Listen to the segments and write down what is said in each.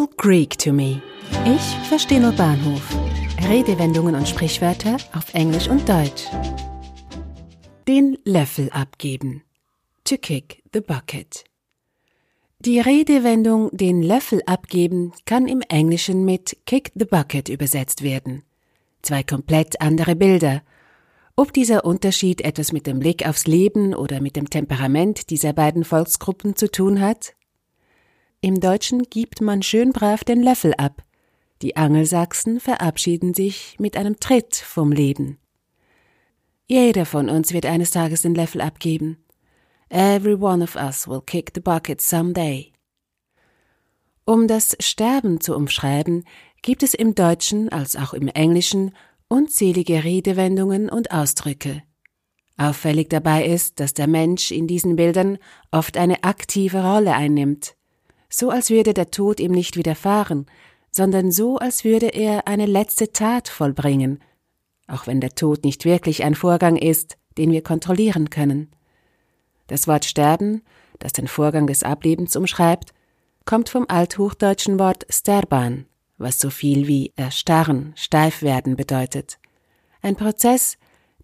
all Greek to me. Ich verstehe nur Bahnhof. Redewendungen und Sprichwörter auf Englisch und Deutsch. Den Löffel abgeben. To kick the bucket. Die Redewendung den Löffel abgeben kann im Englischen mit kick the bucket übersetzt werden. Zwei komplett andere Bilder. Ob dieser Unterschied etwas mit dem Blick aufs Leben oder mit dem Temperament dieser beiden Volksgruppen zu tun hat? Im Deutschen gibt man schön brav den Löffel ab. Die Angelsachsen verabschieden sich mit einem Tritt vom Leben. Jeder von uns wird eines Tages den Löffel abgeben. Every one of us will kick the bucket someday. Um das Sterben zu umschreiben, gibt es im Deutschen als auch im Englischen unzählige Redewendungen und Ausdrücke. Auffällig dabei ist, dass der Mensch in diesen Bildern oft eine aktive Rolle einnimmt, so als würde der Tod ihm nicht widerfahren, sondern so als würde er eine letzte Tat vollbringen, auch wenn der Tod nicht wirklich ein Vorgang ist, den wir kontrollieren können. Das Wort sterben, das den Vorgang des Ablebens umschreibt, kommt vom althochdeutschen Wort sterban, was so viel wie erstarren, steif werden bedeutet. Ein Prozess,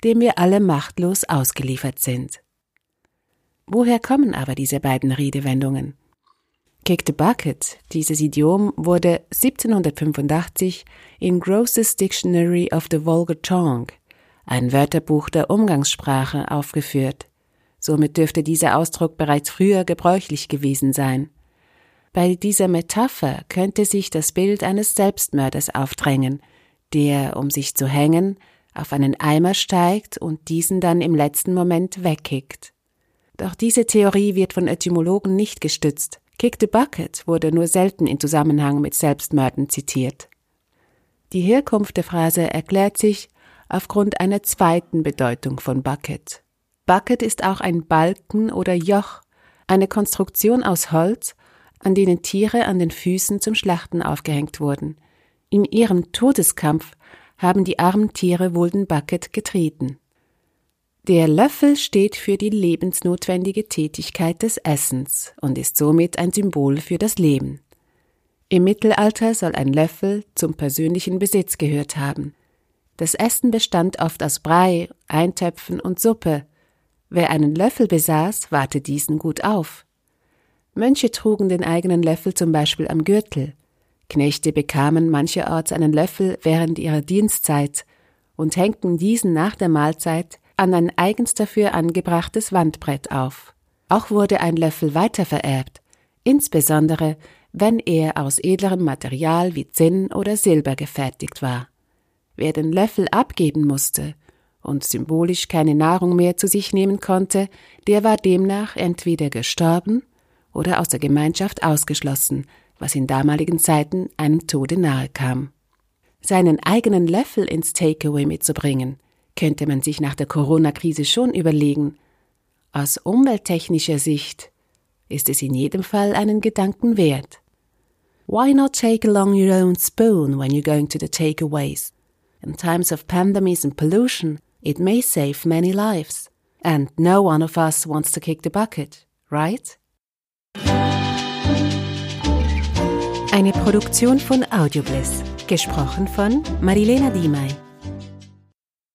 dem wir alle machtlos ausgeliefert sind. Woher kommen aber diese beiden Redewendungen? Kick the Bucket, dieses Idiom wurde 1785 in Gross's Dictionary of the Vulgar Tongue, ein Wörterbuch der Umgangssprache, aufgeführt. Somit dürfte dieser Ausdruck bereits früher gebräuchlich gewesen sein. Bei dieser Metapher könnte sich das Bild eines Selbstmörders aufdrängen, der, um sich zu hängen, auf einen Eimer steigt und diesen dann im letzten Moment wegkickt. Doch diese Theorie wird von Etymologen nicht gestützt. Kick the Bucket wurde nur selten in Zusammenhang mit Selbstmörden zitiert. Die Herkunft der Phrase erklärt sich aufgrund einer zweiten Bedeutung von Bucket. Bucket ist auch ein Balken oder Joch, eine Konstruktion aus Holz, an denen Tiere an den Füßen zum Schlachten aufgehängt wurden. In ihrem Todeskampf haben die armen Tiere wohl den Bucket getreten. Der Löffel steht für die lebensnotwendige Tätigkeit des Essens und ist somit ein Symbol für das Leben. Im Mittelalter soll ein Löffel zum persönlichen Besitz gehört haben. Das Essen bestand oft aus Brei, Eintöpfen und Suppe, Wer einen Löffel besaß, warte diesen gut auf. Mönche trugen den eigenen Löffel zum Beispiel am Gürtel. Knechte bekamen mancherorts einen Löffel während ihrer Dienstzeit und hängten diesen nach der Mahlzeit an ein eigens dafür angebrachtes Wandbrett auf. Auch wurde ein Löffel weitervererbt, insbesondere wenn er aus edlerem Material wie Zinn oder Silber gefertigt war. Wer den Löffel abgeben musste, und symbolisch keine Nahrung mehr zu sich nehmen konnte, der war demnach entweder gestorben oder aus der Gemeinschaft ausgeschlossen, was in damaligen Zeiten einem Tode nahe kam. Seinen eigenen Löffel ins Takeaway mitzubringen, könnte man sich nach der Corona-Krise schon überlegen. Aus umwelttechnischer Sicht ist es in jedem Fall einen Gedanken wert. Why not take along your own spoon when you're going to the takeaways? In times of pandemics and pollution, It may save many lives. And no one of us wants to kick the bucket, right? Eine Produktion von Audiobliss, gesprochen von Marilena Diemey.